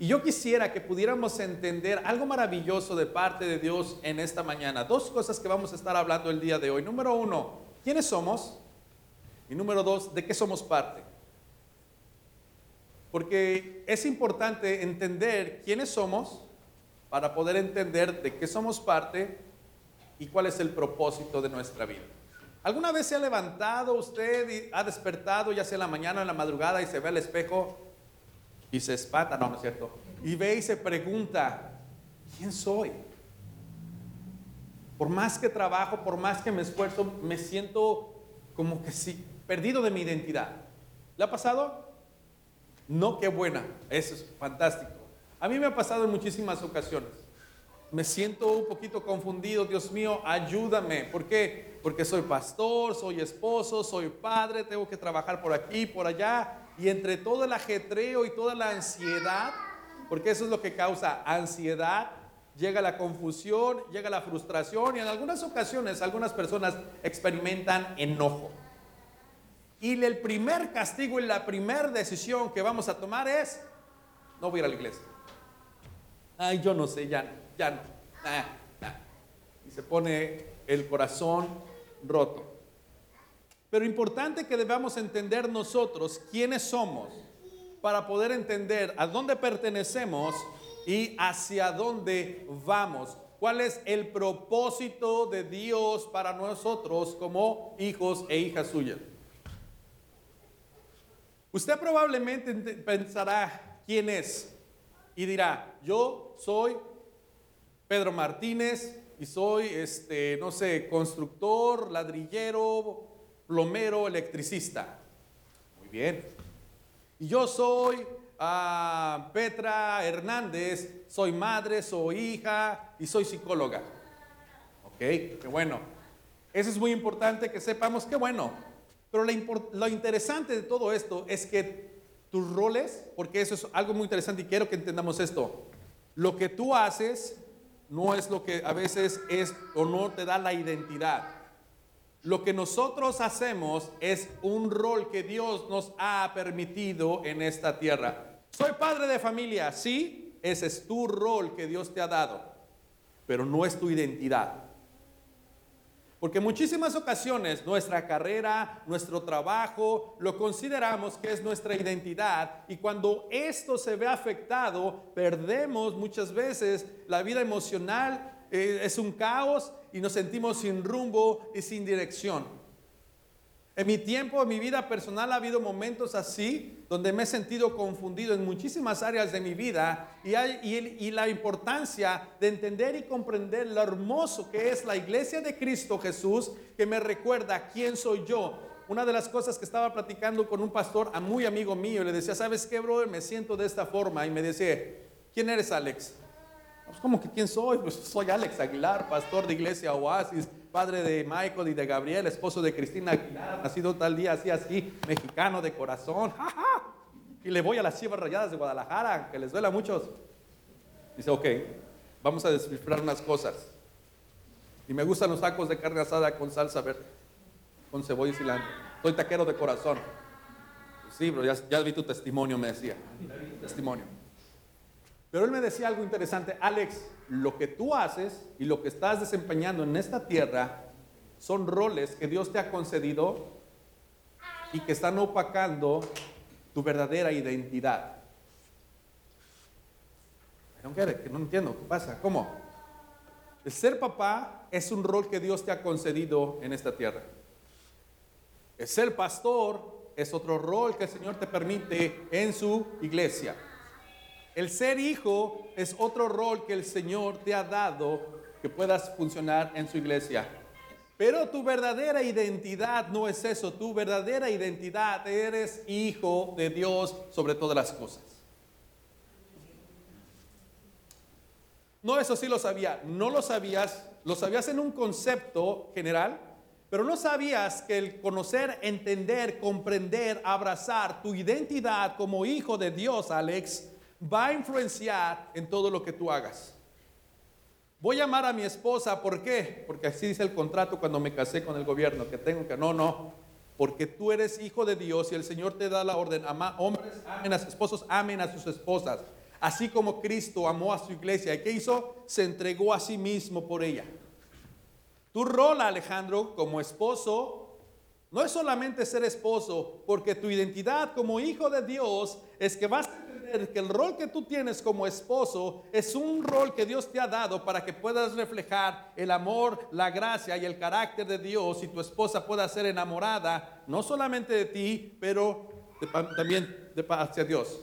Y yo quisiera que pudiéramos entender algo maravilloso de parte de Dios en esta mañana. Dos cosas que vamos a estar hablando el día de hoy. Número uno, ¿quiénes somos? Y número dos, ¿de qué somos parte? Porque es importante entender quiénes somos para poder entender de qué somos parte y cuál es el propósito de nuestra vida. ¿Alguna vez se ha levantado usted y ha despertado, ya sea en la mañana o en la madrugada, y se ve al espejo y se espanta, no, no es cierto, y ve y se pregunta, ¿quién soy? Por más que trabajo, por más que me esfuerzo, me siento como que sí, perdido de mi identidad. ¿Le ha pasado? No, qué buena, eso es fantástico. A mí me ha pasado en muchísimas ocasiones. Me siento un poquito confundido, Dios mío, ayúdame. ¿Por qué? Porque soy pastor, soy esposo, soy padre, tengo que trabajar por aquí, por allá. Y entre todo el ajetreo y toda la ansiedad, porque eso es lo que causa ansiedad, llega la confusión, llega la frustración y en algunas ocasiones algunas personas experimentan enojo. Y el primer castigo y la primera decisión que vamos a tomar es, no voy a ir a la iglesia. Ay, yo no sé, ya no, ya no. Ah, ah. Y se pone el corazón roto. Pero importante que debamos entender nosotros quiénes somos para poder entender a dónde pertenecemos y hacia dónde vamos. ¿Cuál es el propósito de Dios para nosotros como hijos e hijas suyas? Usted probablemente pensará quién es y dirá, yo soy Pedro Martínez y soy, este, no sé, constructor, ladrillero, plomero, electricista. Muy bien. Y yo soy ah, Petra Hernández, soy madre, soy hija y soy psicóloga. Ok, qué bueno. Eso es muy importante que sepamos, qué bueno. Pero lo interesante de todo esto es que tus roles, porque eso es algo muy interesante y quiero que entendamos esto. Lo que tú haces no es lo que a veces es o no te da la identidad. Lo que nosotros hacemos es un rol que Dios nos ha permitido en esta tierra. Soy padre de familia, sí, ese es tu rol que Dios te ha dado, pero no es tu identidad. Porque muchísimas ocasiones nuestra carrera, nuestro trabajo, lo consideramos que es nuestra identidad y cuando esto se ve afectado, perdemos muchas veces la vida emocional, eh, es un caos y nos sentimos sin rumbo y sin dirección. En mi tiempo, en mi vida personal, ha habido momentos así donde me he sentido confundido en muchísimas áreas de mi vida y, la importancia de entender y comprender lo hermoso que es la iglesia de Cristo Jesús, que me recuerda quién soy yo. Una de las cosas que estaba platicando con un pastor, a muy amigo mío, le decía, ¿sabes qué, brother? Me siento de esta forma. Y me decía, ¿quién eres, Alex? Pues, ¿Cómo que quién soy? Pues soy Alex Aguilar, pastor de iglesia Oasis padre de Michael y de Gabriel, esposo de Cristina Aguilar, nacido tal día, así, así, mexicano de corazón. Y le voy a las chivas rayadas de Guadalajara, que les duela a muchos. Dice, ok, vamos a descifrar unas cosas. Y me gustan los tacos de carne asada con salsa verde, con cebolla y cilantro. Soy taquero de corazón. Sí, bro, ya, ya vi tu testimonio, me decía. Testimonio. Pero él me decía algo interesante, Alex, lo que tú haces y lo que estás desempeñando en esta tierra son roles que Dios te ha concedido y que están opacando tu verdadera identidad. No, no entiendo, ¿qué pasa? ¿Cómo? Ser papá es un rol que Dios te ha concedido en esta tierra. El ser pastor es otro rol que el Señor te permite en su iglesia. El ser hijo es otro rol que el Señor te ha dado que puedas funcionar en su iglesia. Pero tu verdadera identidad no es eso. Tu verdadera identidad eres hijo de Dios sobre todas las cosas. No, eso sí lo sabía. No lo sabías. Lo sabías en un concepto general, pero no sabías que el conocer, entender, comprender, abrazar tu identidad como hijo de Dios, Alex, va a influenciar en todo lo que tú hagas. Voy a amar a mi esposa, ¿por qué? Porque así dice el contrato cuando me casé con el gobierno, que tengo que, no, no, porque tú eres hijo de Dios y el Señor te da la orden, ama, hombres amen a sus esposos, amen a sus esposas. Así como Cristo amó a su iglesia. ¿Y qué hizo? Se entregó a sí mismo por ella. Tu rol, Alejandro, como esposo, no es solamente ser esposo, porque tu identidad como hijo de Dios es que vas que el rol que tú tienes como esposo es un rol que Dios te ha dado para que puedas reflejar el amor, la gracia y el carácter de Dios y tu esposa pueda ser enamorada, no solamente de ti, pero también de hacia Dios.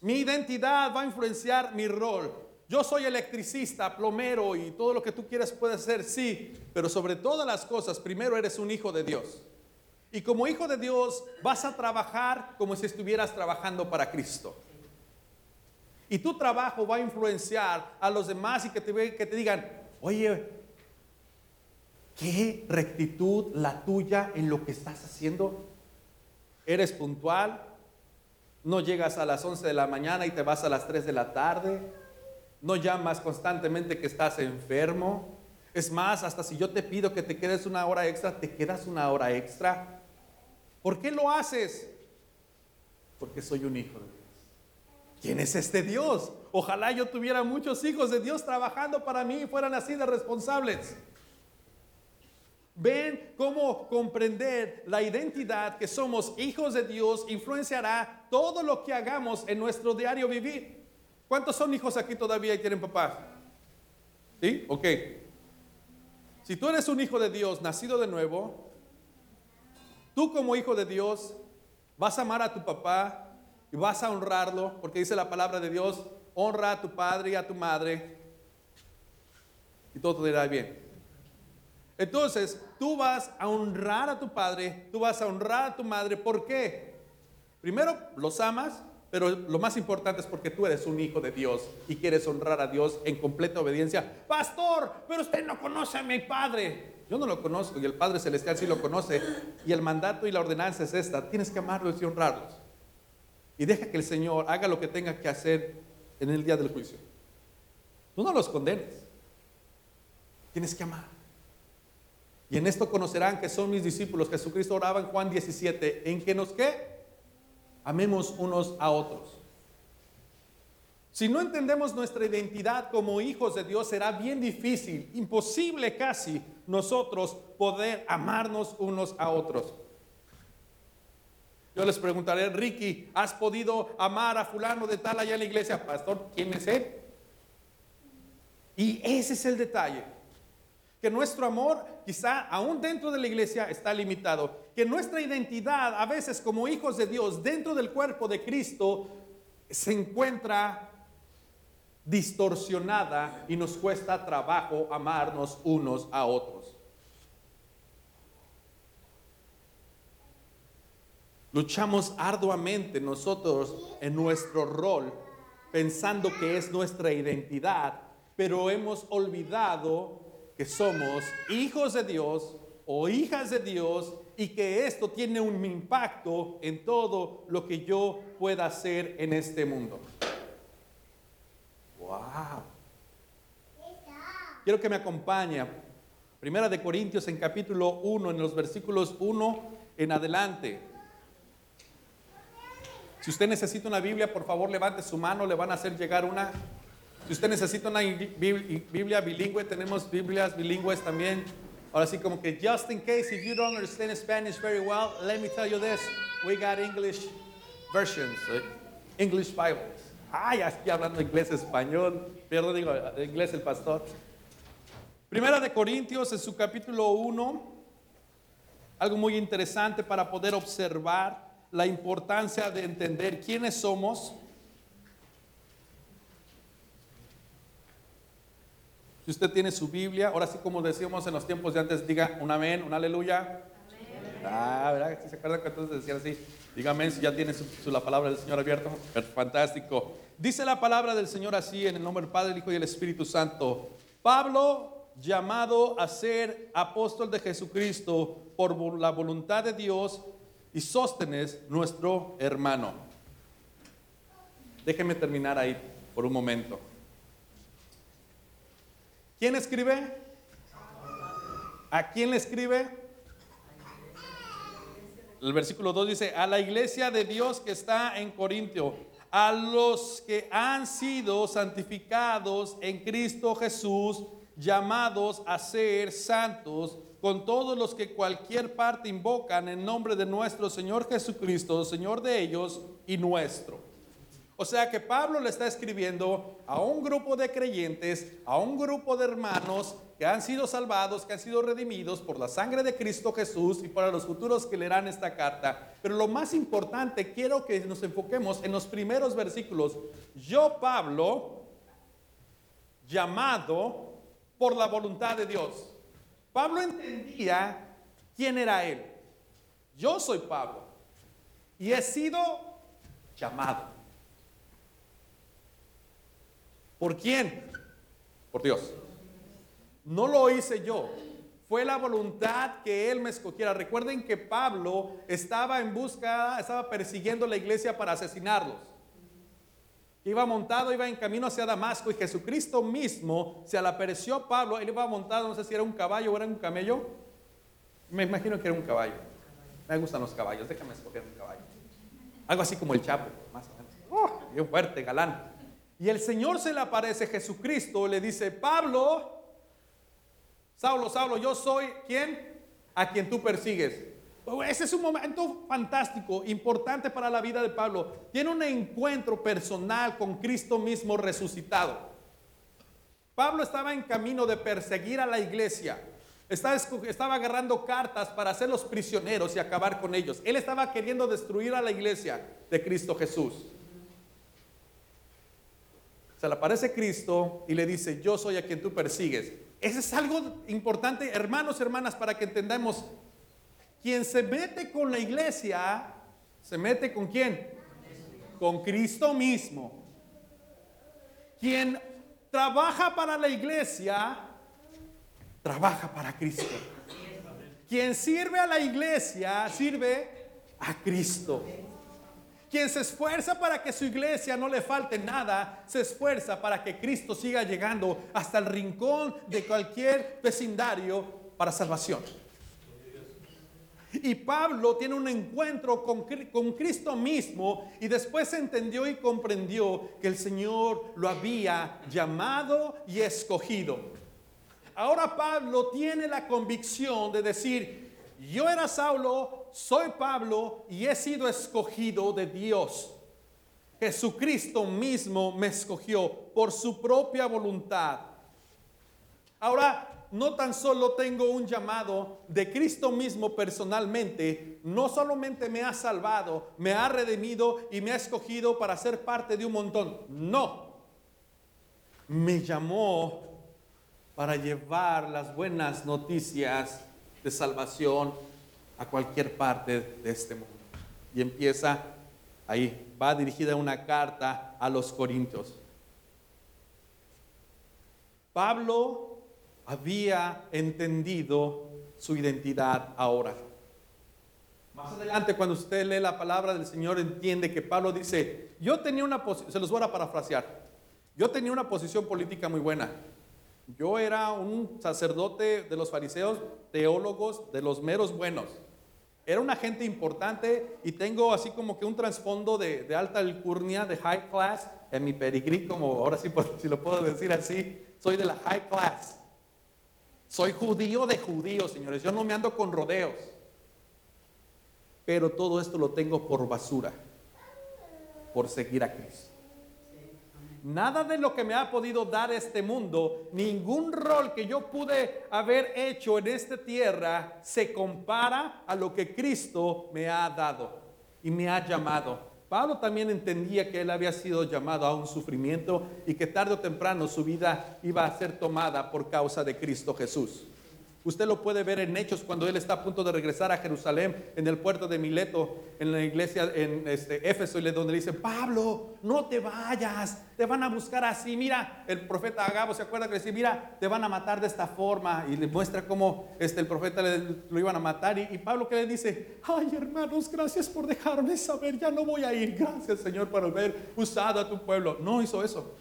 Mi identidad va a influenciar mi rol. Yo soy electricista, plomero y todo lo que tú quieras puede ser, sí, pero sobre todas las cosas, primero eres un hijo de Dios. Y como hijo de Dios vas a trabajar como si estuvieras trabajando para Cristo. Y tu trabajo va a influenciar a los demás y que te, digan, oye, qué rectitud la tuya en lo que estás haciendo. Eres puntual, no llegas a las 11 de la mañana y te vas a las 3 de la tarde, no llamas constantemente que estás enfermo. Es más, hasta si yo te pido que te quedes una hora extra, te quedas una hora extra. ¿Por qué lo haces? Porque soy un hijo de Dios. ¿Quién es este Dios? Ojalá yo tuviera muchos hijos de Dios trabajando para mí y fueran así de responsables. Ven cómo comprender la identidad que somos hijos de Dios influenciará todo lo que hagamos en nuestro diario vivir. ¿Cuántos son hijos aquí todavía y tienen papá? ¿Sí? Ok. Si tú eres un hijo de Dios, nacido de nuevo, tú como hijo de Dios vas a amar a tu papá y vas a honrarlo, porque dice la palabra de Dios, honra a tu padre y a tu madre y todo te irá bien. Entonces, tú vas a honrar a tu padre, tú vas a honrar a tu madre. ¿Por qué? Primero, los amas, pero lo más importante es porque tú eres un hijo de Dios y quieres honrar a Dios en completa obediencia. Pastor, pero usted no conoce a mi padre. Yo no lo conozco y el Padre Celestial sí lo conoce. Y el mandato y la ordenanza es esta. Tienes que amarlos y honrarlos. Y deja que el Señor haga lo que tenga que hacer en el día del juicio. Tú no los condenes. Tienes que amar. Y en esto conocerán que son mis discípulos. Jesucristo oraba en Juan 17, en que nos qué? Amemos unos a otros. Si no entendemos nuestra identidad como hijos de Dios, será bien difícil, imposible casi, nosotros poder amarnos unos a otros. Yo les preguntaré, Ricky, ¿has podido amar a fulano de tal allá en la iglesia? Pastor, ¿quién es él? Y ese es el detalle que nuestro amor quizá aún dentro de la iglesia está limitado, que nuestra identidad a veces como hijos de Dios dentro del cuerpo de Cristo se encuentra distorsionada y nos cuesta trabajo amarnos unos a otros. Luchamos arduamente nosotros en nuestro rol pensando que es nuestra identidad, pero hemos olvidado que somos hijos de Dios o hijas de Dios y que esto tiene un impacto en todo lo que yo pueda hacer en este mundo. Quiero que me acompañe. Primera de Corintios en capítulo 1, en los versículos 1 en adelante. Si usted necesita una Biblia, por favor levante su mano, le van a hacer llegar una. Si usted necesita una Biblia bilingüe, tenemos Biblias bilingües también. Ahora sí, como que just in case if you don't understand Spanish very well, let me tell you this: we got English versions, eh, English Bibles. Ya estoy hablando inglés, español. Perdón, digo inglés el pastor. Primera de Corintios, en su capítulo 1, algo muy interesante para poder observar la importancia de entender quiénes somos Si usted tiene su Biblia, ahora sí como decíamos en los tiempos de antes, diga un amén, un aleluya. Ah, ¿verdad? ¿Se acuerdan que entonces decían así? Dígame si ya tiene su, la palabra del Señor abierto. Fantástico. Dice la palabra del Señor así en el nombre del Padre, el Hijo y el Espíritu Santo. Pablo, llamado a ser apóstol de Jesucristo por la voluntad de Dios y Sóstenes, nuestro hermano. Déjeme terminar ahí por un momento. ¿Quién escribe? ¿A quién le escribe? El versículo 2 dice, a la iglesia de Dios que está en Corintio, a los que han sido santificados en Cristo Jesús, llamados a ser santos, con todos los que cualquier parte invocan en nombre de nuestro Señor Jesucristo, Señor de ellos y nuestro. O sea que Pablo le está escribiendo a un grupo de creyentes, a un grupo de hermanos que han sido salvados, que han sido redimidos por la sangre de Cristo Jesús y para los futuros que leerán esta carta. Pero lo más importante, quiero que nos enfoquemos en los primeros versículos. Yo, Pablo, llamado por la voluntad de Dios. Pablo entendía quién era él. Yo soy Pablo y he sido llamado. ¿Por quién? Por Dios. No lo hice yo. Fue la voluntad que Él me escogiera. Recuerden que Pablo estaba en busca, estaba persiguiendo la iglesia para asesinarlos. Iba montado, iba en camino hacia Damasco y Jesucristo mismo se le apareció a Pablo. Él iba montado, no sé si era un caballo o era un camello. Me imagino que era un caballo. Me gustan los caballos, déjame escoger un caballo. Algo así como el Chapo, más o menos. Oh, bien fuerte, galán. Y el Señor se le aparece, Jesucristo, le dice, Pablo, Saulo, Saulo, yo soy quién? A quien tú persigues. Ese es un momento fantástico, importante para la vida de Pablo. Tiene un encuentro personal con Cristo mismo resucitado. Pablo estaba en camino de perseguir a la iglesia. Estaba, agarrando cartas para hacerlos prisioneros y acabar con ellos. Él estaba queriendo destruir a la iglesia de Cristo Jesús. Se le aparece Cristo y le dice, yo soy a quien tú persigues. Eso es algo importante, hermanos, hermanas, para que entendamos quien se mete con la iglesia, se mete con quién? Con Cristo mismo. Quien trabaja para la iglesia, trabaja para Cristo. Quien sirve a la iglesia, sirve a Cristo. Quien se esfuerza para que su iglesia no le falte nada, se esfuerza para que Cristo siga llegando hasta el rincón de cualquier vecindario para salvación. Y Pablo tiene un encuentro con, Cristo mismo y después entendió y comprendió que el Señor lo había llamado y escogido. Ahora Pablo tiene la convicción de decir, yo era Saulo, soy Pablo y he sido escogido de Dios. Jesucristo mismo me escogió por su propia voluntad. Ahora, no tan solo tengo un llamado de Cristo mismo personalmente, no solamente me ha salvado, me ha redimido y me ha escogido para ser parte de un montón. No, me llamó para llevar las buenas noticias de salvación a cualquier parte de este mundo. Y empieza ahí, va dirigida una carta a los Corintios. Pablo había entendido su identidad ahora. Más adelante, cuando usted lee la palabra del Señor, entiende que Pablo dice, yo tenía una posición, se los voy a parafrasear, yo tenía una posición política muy buena. Yo era un sacerdote de los fariseos, teólogos de los meros buenos. Era una gente importante y tengo así como que un trasfondo de, de, alta alcurnia, de high class, en mi perigrí, como ahora sí, si lo puedo decir así, soy de la high class. Soy judío de judíos, señores. Yo no me ando con rodeos. Pero todo esto lo tengo por basura, por seguir a Cristo. Nada de lo que me ha podido dar este mundo, ningún rol que yo pude haber hecho en esta tierra se compara a lo que Cristo me ha dado y me ha llamado. Pablo también entendía que él había sido llamado a un sufrimiento y que tarde o temprano su vida iba a ser tomada por causa de Cristo Jesús. Usted lo puede ver en Hechos cuando él está a punto de regresar a Jerusalén, en el puerto de Mileto, en la iglesia en este, Éfeso, donde le dice, Pablo, no te vayas, te van a buscar así. Mira, el profeta Agabo se acuerda que le dice, mira, te van a matar de esta forma. Y le muestra cómo este, el profeta lo iban a matar. Y, y Pablo que le dice, ay hermanos, gracias por dejarme saber, ya no voy a ir. Gracias Señor por haber usado a tu pueblo. No hizo eso.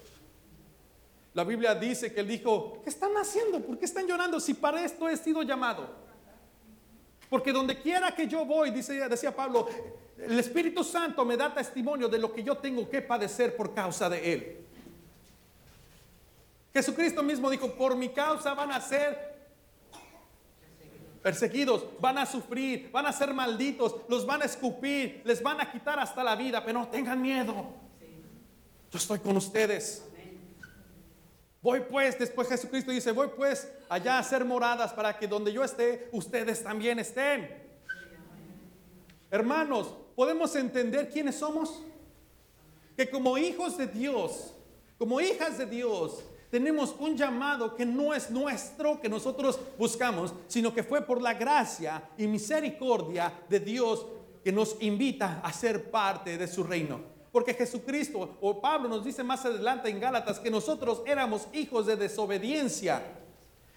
La Biblia dice que él dijo, ¿qué están haciendo? ¿Por qué están llorando si para esto he sido llamado? Porque donde quiera que yo voy, dice, decía Pablo, El Espíritu Santo me da testimonio de lo que yo tengo que padecer por causa de Él. Jesucristo mismo dijo, por mi causa van a ser perseguidos, van a sufrir, van a ser malditos, los van a escupir, les van a quitar hasta la vida, pero no tengan miedo. Yo estoy con ustedes. Voy pues, después Jesucristo dice, voy pues allá a hacer moradas para que donde yo esté, ustedes también estén. Hermanos, ¿podemos entender quiénes somos? Que como hijos de Dios, como hijas de Dios, tenemos un llamado que no es nuestro, que nosotros buscamos, sino que fue por la gracia y misericordia de Dios que nos invita a ser parte de su reino. Porque Jesucristo o Pablo nos dice más adelante en Gálatas que nosotros éramos hijos de desobediencia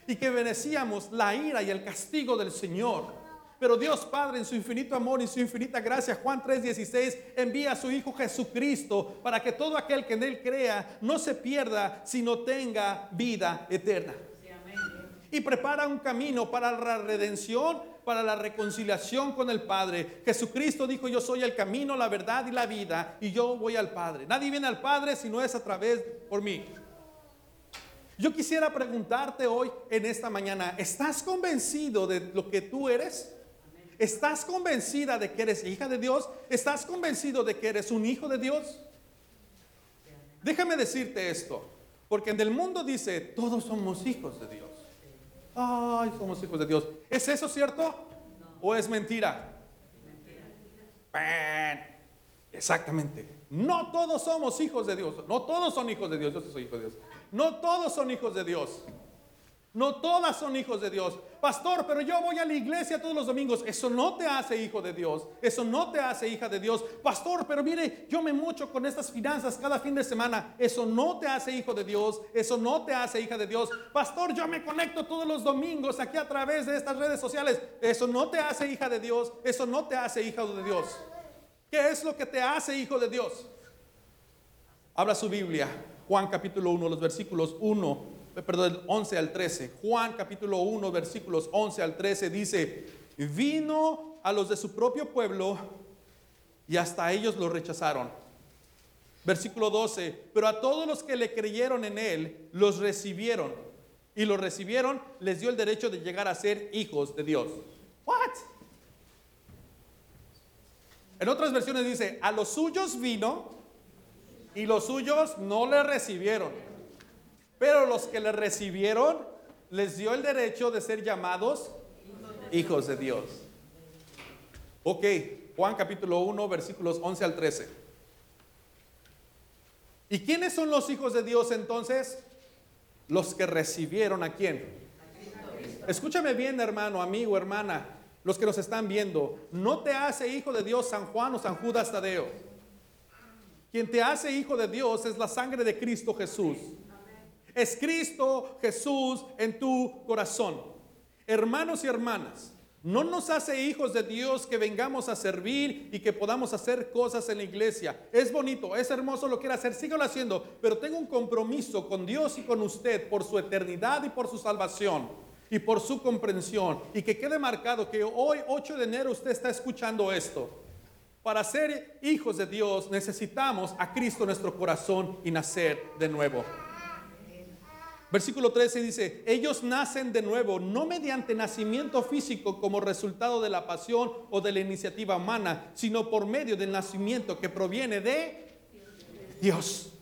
y que merecíamos la ira y el castigo del Señor. Pero Dios Padre en su infinito amor y su infinita gracia, Juan 3:16, envía a su Hijo Jesucristo para que todo aquel que en Él crea no se pierda, sino tenga vida eterna. Y prepara un camino para la redención, para la reconciliación con el Padre. Jesucristo dijo, yo soy el camino, la verdad y la vida, y yo voy al Padre. Nadie viene al Padre si no es a través por mí. Yo quisiera preguntarte hoy, en esta mañana, ¿estás convencido de lo que tú eres? ¿Estás convencida de que eres hija de Dios? ¿Estás convencido de que eres un hijo de Dios? Déjame decirte esto, porque en el mundo dice, todos somos hijos de Dios. Ay, somos hijos de Dios. ¿Es eso cierto? ¿O es mentira? Exactamente. No todos somos hijos de Dios. No todos son hijos de Dios. Yo soy hijo de Dios. No todos son hijos de Dios. No todas son hijos de Dios. Pastor, pero yo voy a la iglesia todos los domingos. Eso no te hace hijo de Dios. Eso no te hace hija de Dios. Pastor, pero mire, yo me mucho con estas finanzas cada fin de semana. Eso no te hace hijo de Dios. Eso no te hace hija de Dios. Pastor, yo me conecto todos los domingos aquí a través de estas redes sociales. Eso no te hace hija de Dios. Eso no te hace hijo de Dios. ¿Qué es lo que te hace hijo de Dios? Habla su Biblia. Juan capítulo 1, los versículos 1 perdón, 11 al 13. Juan capítulo 1, versículos 11 al 13 dice, vino a los de su propio pueblo y hasta ellos lo rechazaron. Versículo 12, pero a todos los que le creyeron en él, los recibieron. Y los recibieron, les dio el derecho de llegar a ser hijos de Dios. What? En otras versiones dice, a los suyos vino y los suyos no le recibieron. Pero los que le recibieron les dio el derecho de ser llamados hijos de Dios. Ok, Juan capítulo 1, versículos 11 al 13. ¿Y quiénes son los hijos de Dios entonces? Los que recibieron a quién. Escúchame bien, hermano, amigo, hermana, los que nos están viendo. No te hace hijo de Dios San Juan o San Judas Tadeo. Quien te hace hijo de Dios es la sangre de Cristo Jesús. Es Cristo Jesús en tu corazón. Hermanos y hermanas, no nos hace hijos de Dios que vengamos a servir y que podamos hacer cosas en la iglesia. Es bonito, es hermoso lo que quiere hacer, síguelo haciendo, pero tengo un compromiso con Dios y con usted por su eternidad y por su salvación y por su comprensión. Y que quede marcado que hoy, 8 de enero, usted está escuchando esto. Para ser hijos de Dios necesitamos a Cristo en nuestro corazón y nacer de nuevo. Versículo 13 dice, ellos nacen de nuevo, no mediante nacimiento físico como resultado de la pasión o de la iniciativa humana, sino por medio del nacimiento que proviene de Dios.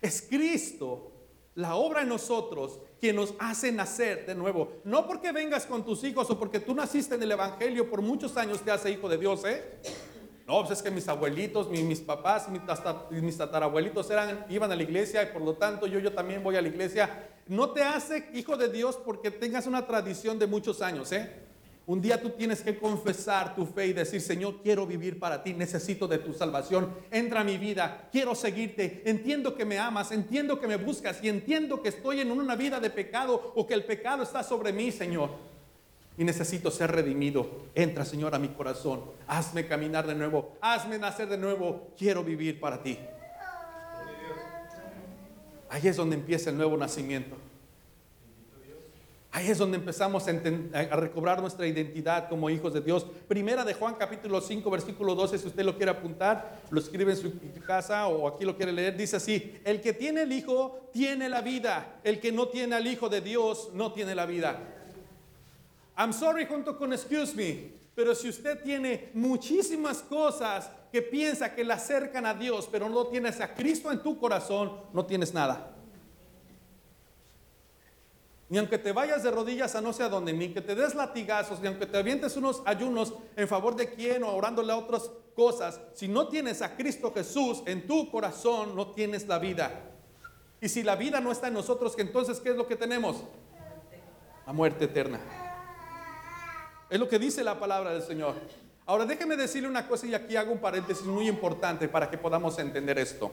Es Cristo, la obra en nosotros, quien nos hace nacer de nuevo. No porque vengas con tus hijos o porque tú naciste en el Evangelio por muchos años te hace hijo de Dios, ¿eh? No, pues es que mis abuelitos, mis, papás, mis, mis tatarabuelitos eran, iban a la iglesia y por lo tanto yo, yo también voy a la iglesia. No te hace hijo de Dios porque tengas una tradición de muchos años, ¿eh? Un día tú tienes que confesar tu fe y decir, Señor, quiero vivir para ti, necesito de tu salvación, entra a mi vida, quiero seguirte, entiendo que me amas, entiendo que me buscas y entiendo que estoy en una vida de pecado o que el pecado está sobre mí, Señor y necesito ser redimido. Entra, Señor, a mi corazón. Hazme caminar de nuevo. Hazme nacer de nuevo. Quiero vivir para ti. Ahí es donde empieza el nuevo nacimiento. Ahí es donde empezamos a, a, recobrar nuestra identidad como hijos de Dios. Primera de Juan capítulo 5 versículo 12, si usted lo quiere apuntar, lo escribe en su casa o aquí lo quiere leer, dice así, el que tiene el Hijo tiene la vida, el que no tiene al Hijo de Dios no tiene la vida. I'm sorry junto con excuse me, pero si usted tiene muchísimas cosas que piensa que le acercan a Dios, pero no tienes a Cristo en tu corazón, no tienes nada. Ni aunque te vayas de rodillas a no sé a dónde, ni que te des latigazos, ni aunque te avientes unos ayunos en favor de quién o orándole a otras cosas, si no tienes a Cristo Jesús en tu corazón, no tienes la vida. Y si la vida no está en nosotros, entonces ¿qué es lo que tenemos? La muerte eterna. Es lo que dice la palabra del Señor. Ahora déjeme decirle una cosa y aquí hago un paréntesis muy importante para que podamos entender esto.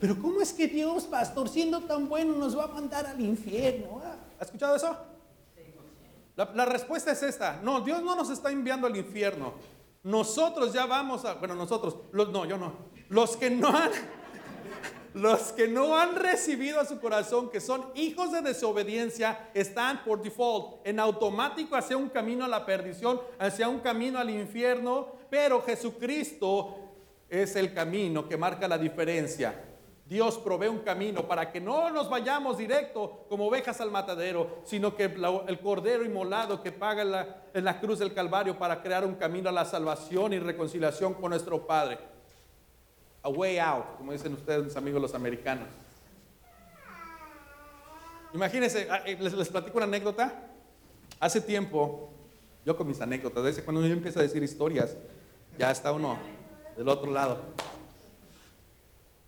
Pero ¿cómo es que Dios, pastor, siendo tan bueno, nos va a mandar al infierno? Ah, ¿Ha escuchado eso? La, respuesta es esta. No, Dios no nos está enviando al infierno. Nosotros ya vamos a, bueno, nosotros, no, yo no. Los que no han, los que no han recibido a su corazón, que son hijos de desobediencia, están por default en automático hacia un camino a la perdición, hacia un camino al infierno, pero Jesucristo es el camino que marca la diferencia. Dios provee un camino para que no nos vayamos directo como ovejas al matadero, sino que el cordero inmolado que paga en la, cruz del Calvario para crear un camino a la salvación y reconciliación con nuestro Padre. A way out, como dicen ustedes, mis amigos los americanos. Imagínense, ah, eh, les, les platico una anécdota. Hace tiempo, yo con mis anécdotas, desde cuando yo empiezo a decir historias, ya está uno del otro lado.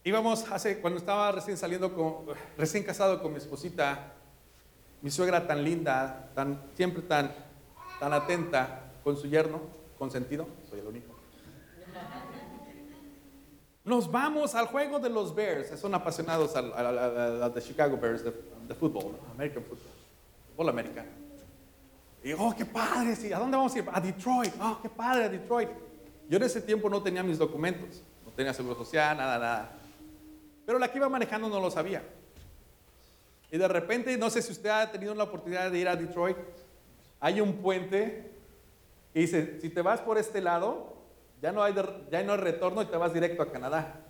Íbamos hace, cuando estaba recién saliendo, con, recién casado con mi esposita, mi suegra tan linda, tan, siempre tan, tan atenta con su yerno, con sentido, soy el único. Nos vamos al juego de los Bears, son apasionados a, de Chicago Bears de, fútbol, American football, fútbol americano. Y oh, qué padre, sí, ¿a dónde vamos a ir? A Detroit, oh, qué padre, a Detroit. Yo en ese tiempo no tenía mis documentos, no tenía seguro social, nada, nada. Pero la que iba manejando no lo sabía. Y de repente, no sé si usted ha tenido la oportunidad de ir a Detroit, hay un puente y dice, si te vas por este lado, ya no hay, ya no retorno y te vas directo a Canadá.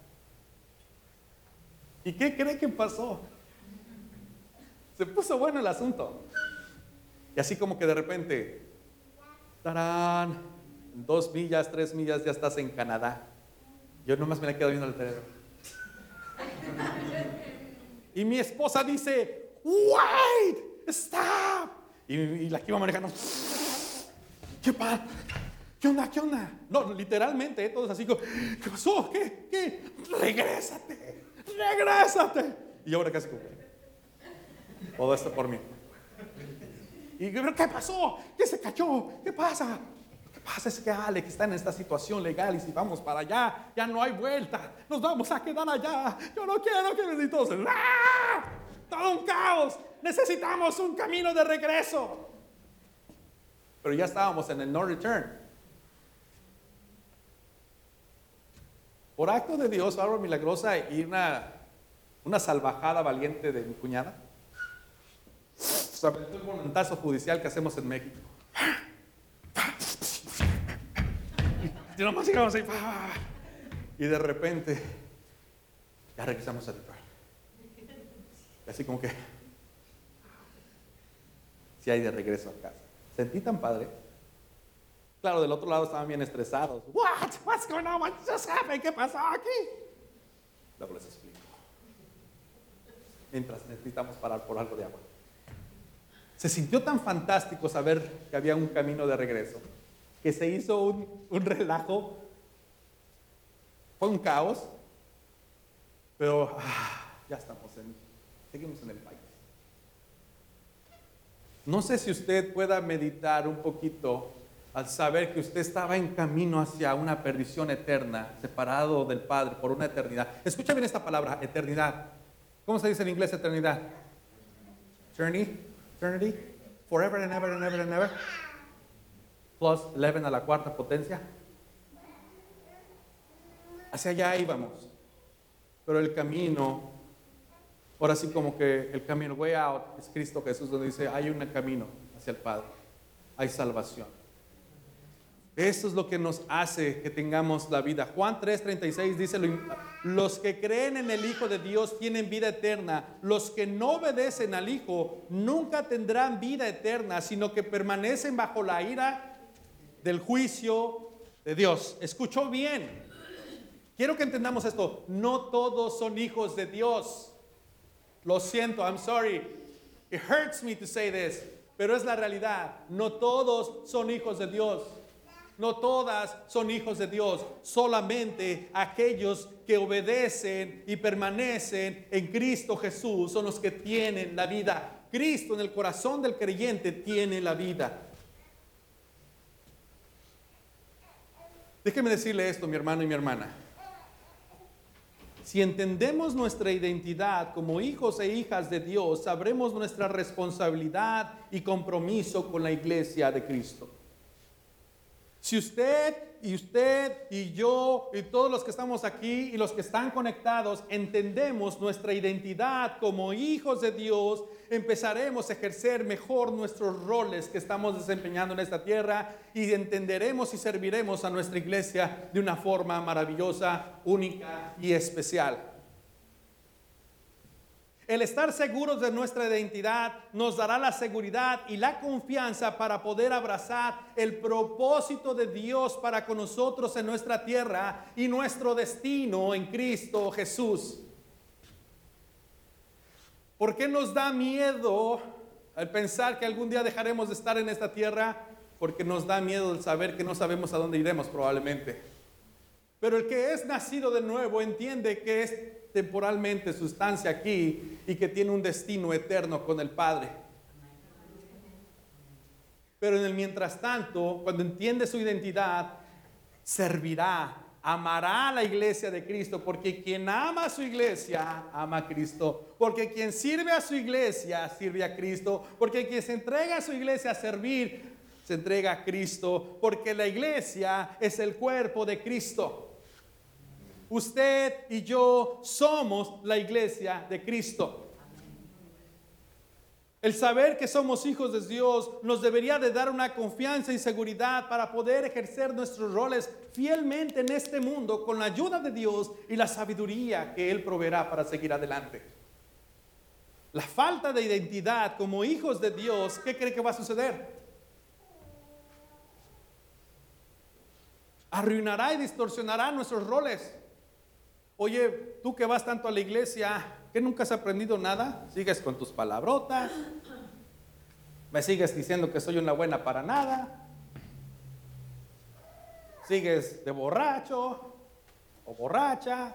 ¿Y qué cree que pasó? Se puso bueno el asunto. Y así como que de repente, tarán, dos millas, tres millas, ya estás en Canadá. Yo nomás me la quedo viendo el teléfono. Y mi esposa dice, wait, stop. Y, la que iba manejando, ¿qué pasa? ¿Qué onda? ¿Qué onda? No, literalmente, todos así como, ¿qué pasó? ¿Qué? ¿Qué? Regrésate, regrésate. Y ahora casi como, todo esto por mí. Y ¿qué pasó? ¿Qué se cayó? ¿Qué pasa? pasa es que Alex está en esta situación legal y si vamos para allá, ya no hay vuelta. Nos vamos a quedar allá. Yo no quiero que necesito. ¡Ah! Todo un caos. Necesitamos un camino de regreso. Pero ya estábamos en el no return. Por acto de Dios, algo milagrosa y una, una salvajada valiente de mi cuñada, sobre el judicial que hacemos en México. Y nomás llegamos ahí. Y de repente, ya regresamos a Detroit. Y así como que, si hay de regreso a casa. Sentí tan padre. Claro, del otro lado estaban bien estresados. What? What's going on? What just happened? ¿Qué pasó aquí? Luego les explico. Mientras necesitamos parar por algo de agua. Se sintió tan fantástico saber que había un camino de regreso que se hizo un, relajo, fue un caos, pero ah, ya estamos en, seguimos en el país. No sé si usted pueda meditar un poquito al saber que usted estaba en camino hacia una perdición eterna, separado del Padre por una eternidad. Escucha bien esta palabra, eternidad. ¿Cómo se dice en inglés eternidad? Eternity, eternity, forever and ever and ever and ever plus 11 a la cuarta potencia. Hacia allá íbamos. Pero el camino, Ahora sí como que el camino, way out, es Cristo Jesús, donde dice, hay un camino hacia el Padre, hay salvación. Eso es lo que nos hace que tengamos la vida. Juan 3:36 dice, los que creen en el Hijo de Dios tienen vida eterna. Los que no obedecen al Hijo nunca tendrán vida eterna, sino que permanecen bajo la ira del juicio de Dios. ¿Escuchó bien? Quiero que entendamos esto. No todos son hijos de Dios. Lo siento, I'm sorry. It hurts me to say this, pero es la realidad. No todos son hijos de Dios. No todas son hijos de Dios, solamente aquellos que obedecen y permanecen en Cristo Jesús son los que tienen la vida. Cristo en el corazón del creyente tiene la vida. Déjeme decirle esto, mi hermano y mi hermana. Si entendemos nuestra identidad como hijos e hijas de Dios, sabremos nuestra responsabilidad y compromiso con la iglesia de Cristo. Si usted y usted y yo y todos los que estamos aquí y los que están conectados entendemos nuestra identidad como hijos de Dios, empezaremos a ejercer mejor nuestros roles que estamos desempeñando en esta tierra y entenderemos y serviremos a nuestra iglesia de una forma maravillosa, única y especial. El estar seguros de nuestra identidad nos dará la seguridad y la confianza para poder abrazar el propósito de Dios para con nosotros en nuestra tierra y nuestro destino en Cristo Jesús. ¿Por qué nos da miedo al pensar que algún día dejaremos de estar en esta tierra? Porque nos da miedo el saber que no sabemos a dónde iremos probablemente. Pero el que es nacido de nuevo entiende que es temporalmente sustancia aquí y que tiene un destino eterno con el Padre. Pero en el mientras tanto, cuando entiende su identidad, servirá, amará a la iglesia de Cristo, porque quien ama a su iglesia, ama a Cristo, porque quien sirve a su iglesia, sirve a Cristo, porque quien se entrega a su iglesia a servir, se entrega a Cristo, porque la iglesia es el cuerpo de Cristo. Usted y yo somos la iglesia de Cristo. El saber que somos hijos de Dios nos debería de dar una confianza y seguridad para poder ejercer nuestros roles fielmente en este mundo con la ayuda de Dios y la sabiduría que Él proveerá para seguir adelante. La falta de identidad como hijos de Dios, ¿qué cree que va a suceder? Arruinará y distorsionará nuestros roles. Oye, tú que vas tanto a la iglesia, que nunca has aprendido nada, sigues con tus palabrotas, me sigues diciendo que soy una buena para nada, sigues de borracho o borracha.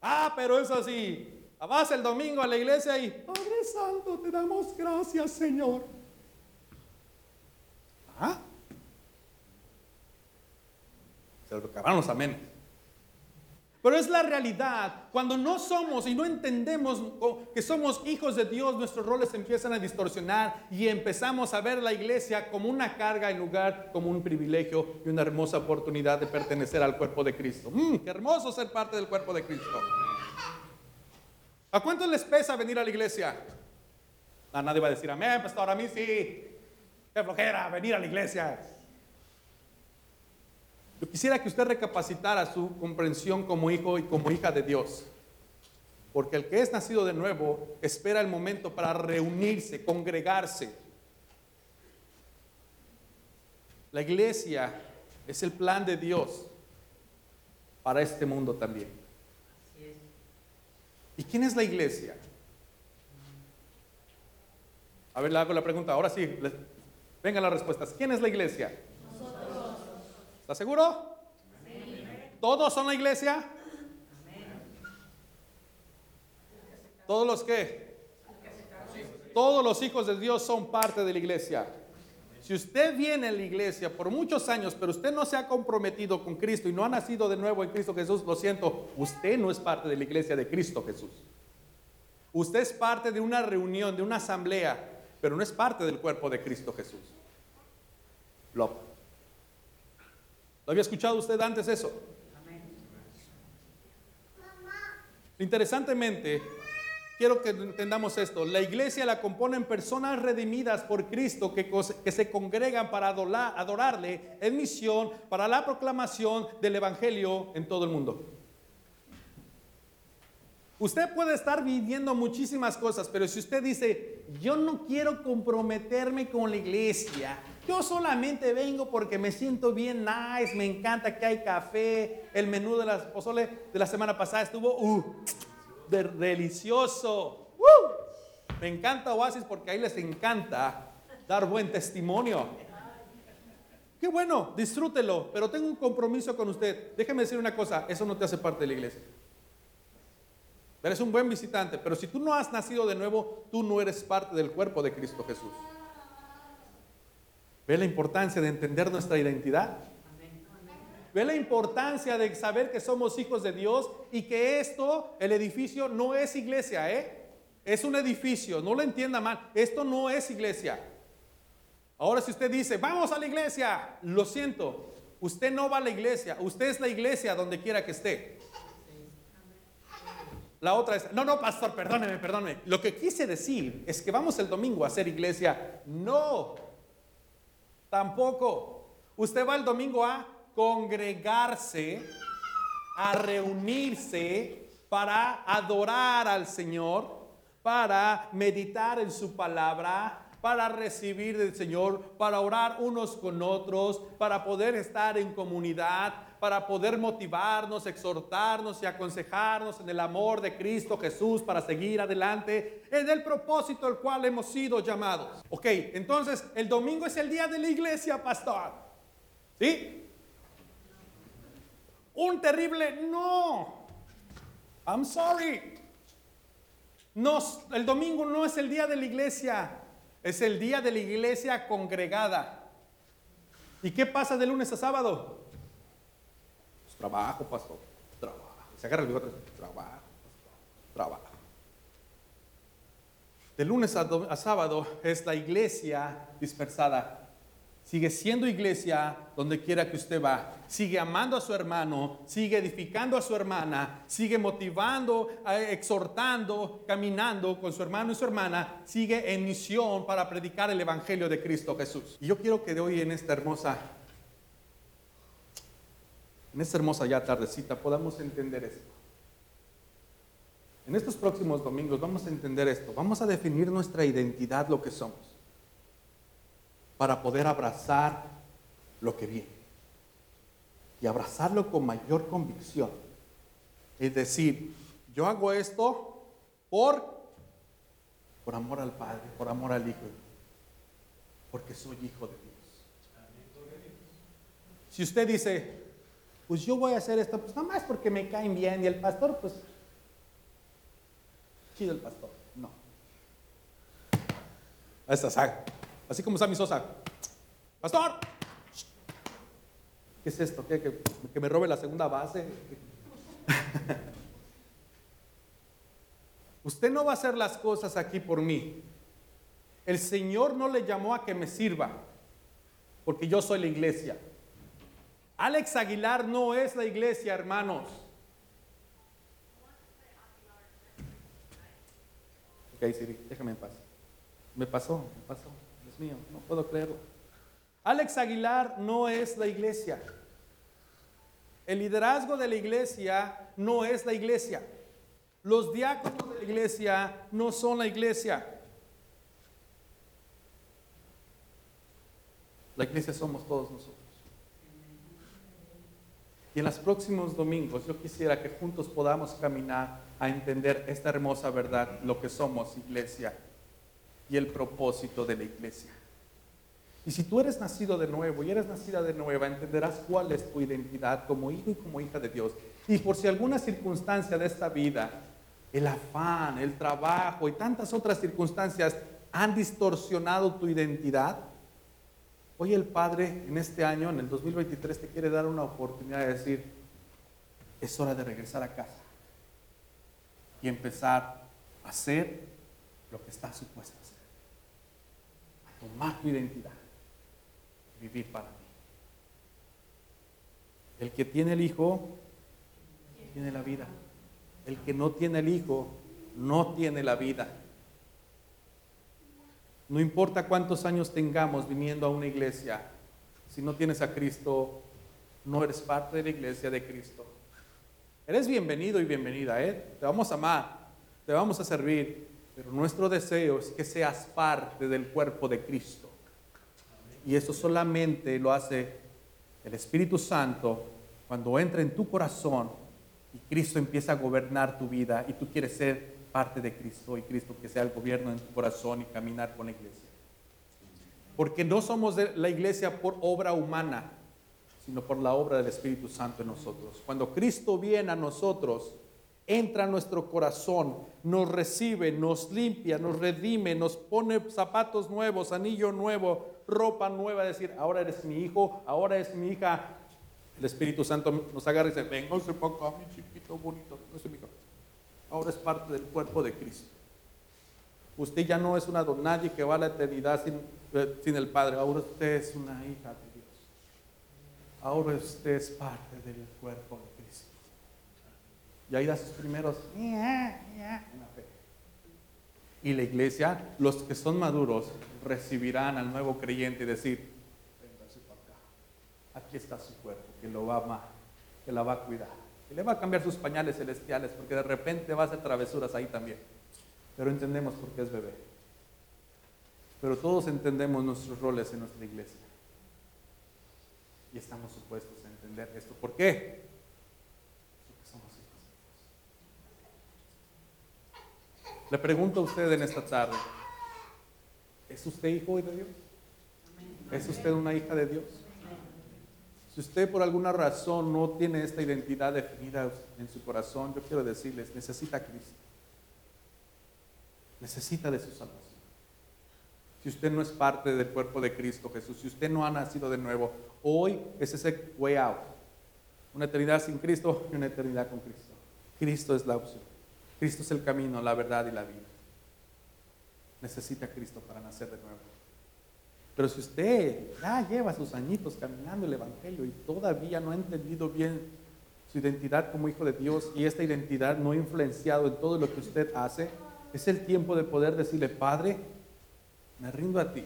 Ah, pero es así. Vas el domingo a la iglesia y, Padre Santo, te damos gracias, Señor. ¿Ah? Se lo acabaron los amén. Pero es la realidad. Cuando no somos y no entendemos que somos hijos de Dios, nuestros roles empiezan a distorsionar y empezamos a ver la iglesia como una carga en lugar como un privilegio y una hermosa oportunidad de pertenecer al cuerpo de Cristo. Mm, qué hermoso ser parte del cuerpo de Cristo. ¿A cuántos les pesa venir a la iglesia? A nadie va a decir amén, pastor, a mí sí. Qué flojera venir a la iglesia. Yo quisiera que usted recapacitara su comprensión como hijo y como hija de Dios. Porque el que es nacido de nuevo espera el momento para reunirse, congregarse. La iglesia es el plan de Dios para este mundo también. ¿Y quién es la iglesia? A ver, le hago la pregunta. Ahora sí, vengan las respuestas. ¿Quién es la iglesia? ¿Está seguro? ¿Todos son la iglesia? ¿Todos los que? Todos los hijos de Dios son parte de la iglesia. Si usted viene a la iglesia por muchos años, pero usted no se ha comprometido con Cristo y no ha nacido de nuevo en Cristo Jesús, lo siento, usted no es parte de la iglesia de Cristo Jesús. Usted es parte de una reunión, de una asamblea, pero no es parte del cuerpo de Cristo Jesús. Lo ¿Lo había escuchado usted antes eso? Interesantemente, quiero que entendamos esto. La iglesia la componen personas redimidas por Cristo que, que se congregan para adorarle en misión para la proclamación del Evangelio en todo el mundo. Usted puede estar viviendo muchísimas cosas, pero si usted dice, yo no quiero comprometerme con la iglesia, yo solamente vengo porque me siento bien nice, me encanta que hay café, el menú de la pozole de la semana pasada estuvo uh, delicioso. Me encanta Oasis porque ahí les encanta dar buen testimonio. Qué bueno, disfrútelo, pero tengo un compromiso con usted. Déjeme decir una cosa, eso no te hace parte de la iglesia. Eres un buen visitante, pero si tú no has nacido de nuevo, tú no eres parte del cuerpo de Cristo Jesús. ¿Ve la importancia de entender nuestra identidad? ¿Ve la importancia de saber que somos hijos de Dios y que esto, el edificio, no es iglesia, ¿eh? Es un edificio, no lo entienda mal. Esto no es iglesia. Ahora si usted dice, vamos a la iglesia, lo siento, usted no va a la iglesia, usted es la iglesia donde quiera que esté. La otra es, no, no, pastor, perdóneme, perdóneme. Lo que quise decir es que vamos el domingo a hacer iglesia. No, tampoco. Usted va el domingo a congregarse, a reunirse para adorar al Señor, para meditar en su palabra, para recibir del Señor, para orar unos con otros, para poder estar en comunidad, para poder motivarnos, exhortarnos y aconsejarnos en el amor de Cristo Jesús para seguir adelante en el propósito al cual hemos sido llamados. Ok, entonces el domingo es el día de la iglesia, pastor. ¿Sí? Un terrible no. I'm sorry. No, el domingo no es el día de la iglesia, es el día de la iglesia congregada. ¿Y qué pasa de lunes a sábado? Trabajo, pastor. Trabajo. Se agarra el bigote. Trabajo, Trabajo. De lunes a, sábado es la iglesia dispersada. Sigue siendo iglesia donde quiera que usted va. Sigue amando a su hermano, sigue edificando a su hermana, sigue motivando, eh, exhortando, caminando con su hermano y su hermana. Sigue en misión para predicar el Evangelio de Cristo Jesús. Y yo quiero que de hoy en esta hermosa en esta hermosa ya tardecita podamos entender esto. En estos próximos domingos vamos a entender esto, vamos a definir nuestra identidad, lo que somos, para poder abrazar lo que viene y abrazarlo con mayor convicción. Es decir, yo hago esto por, por amor al Padre, por amor al Hijo, porque soy hijo de Dios. Si usted dice, pues yo voy a hacer esto, pues nada más porque me caen bien y el pastor, pues, chido el pastor. No. Así como Sammy Sosa. Pastor. ¿Qué es esto? ¿Qué, que, que me robe la segunda base. Usted no va a hacer las cosas aquí por mí. El Señor no le llamó a que me sirva, porque yo soy la iglesia. Alex Aguilar no es la iglesia, hermanos. Ok, Siri, déjame en paz. Me pasó, me pasó. Dios mío, no puedo creerlo. Alex Aguilar no es la iglesia. El liderazgo de la iglesia no es la iglesia. Los diáconos de la iglesia no son la iglesia. La iglesia somos todos nosotros. Y en los próximos domingos yo quisiera que juntos podamos caminar a entender esta hermosa verdad, lo que somos iglesia y el propósito de la iglesia. Y si tú eres nacido de nuevo y eres nacida de nueva, entenderás cuál es tu identidad como hijo y como hija de Dios. Y por si alguna circunstancia de esta vida, el afán, el trabajo y tantas otras circunstancias han distorsionado tu identidad, Hoy el Padre en este año, en el 2023, te quiere dar una oportunidad de decir, es hora de regresar a casa y empezar a hacer lo que está supuesto a hacer. A tomar tu identidad, vivir para mí. El que tiene el Hijo, tiene la vida. El que no tiene el Hijo, no tiene la vida. No importa cuántos años tengamos viniendo a una iglesia, si no tienes a Cristo, no eres parte de la iglesia de Cristo. Eres bienvenido y bienvenida, ¿eh? Te vamos a amar, te vamos a servir, pero nuestro deseo es que seas parte del cuerpo de Cristo. Y eso solamente lo hace el Espíritu Santo cuando entra en tu corazón y Cristo empieza a gobernar tu vida y tú quieres ser parte de Cristo y Cristo que sea el gobierno en tu corazón y caminar con la iglesia. Porque no somos de la iglesia por obra humana, sino por la obra del Espíritu Santo en nosotros. Cuando Cristo viene a nosotros, entra a nuestro corazón, nos recibe, nos limpia, nos redime, nos pone zapatos nuevos, anillo nuevo, ropa nueva, decir, ahora eres mi hijo, ahora es mi hija. El Espíritu Santo nos agarra y dice, venga, se acá, mi chiquito bonito, no es mi hijo. Ahora es parte del cuerpo de Cristo. Usted ya no es una don que va a la eternidad sin, eh, sin el Padre, ahora usted es una hija de Dios. Ahora usted es parte del cuerpo de Cristo. Y ahí da sus primeros. Y la iglesia, los que son maduros, recibirán al nuevo creyente y decir. Aquí está su cuerpo, que lo va a amar, que la va a cuidar, le va a cambiar sus pañales celestiales, porque de repente va a hacer travesuras ahí también. Pero entendemos por qué es bebé. Pero todos entendemos nuestros roles en nuestra iglesia. Y estamos supuestos a entender esto. ¿Por qué? Porque somos hijos. Le pregunto a usted en esta tarde, ¿es usted hijo de Dios? ¿Es usted una hija de Dios? Si usted por alguna razón no tiene esta identidad definida en su corazón, yo quiero decirles, necesita a Cristo. Necesita de su salvación. Si usted no es parte del cuerpo de Cristo Jesús, si usted no ha nacido de nuevo, hoy es ese way out. Una eternidad sin Cristo y una eternidad con Cristo. Cristo es la opción. Cristo es el camino, la verdad y la vida. Necesita a Cristo para nacer de nuevo. Pero si usted ya lleva sus añitos caminando el Evangelio y todavía no ha entendido bien su identidad como hijo de Dios y esta identidad no ha influenciado en todo lo que usted hace, es el tiempo de poder decirle, Padre, me rindo a ti.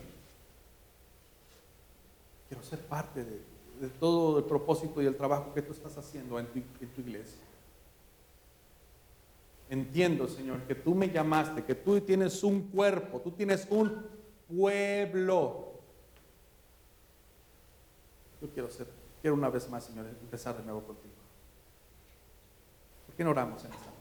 Quiero ser parte de, todo el propósito y el trabajo que tú estás haciendo en tu, en tu iglesia. Entiendo, Señor, que tú me llamaste, que tú tienes un cuerpo, tú tienes un pueblo. Quiero ser, quiero una vez más, Señor, empezar de nuevo contigo. ¿Por qué no oramos en esta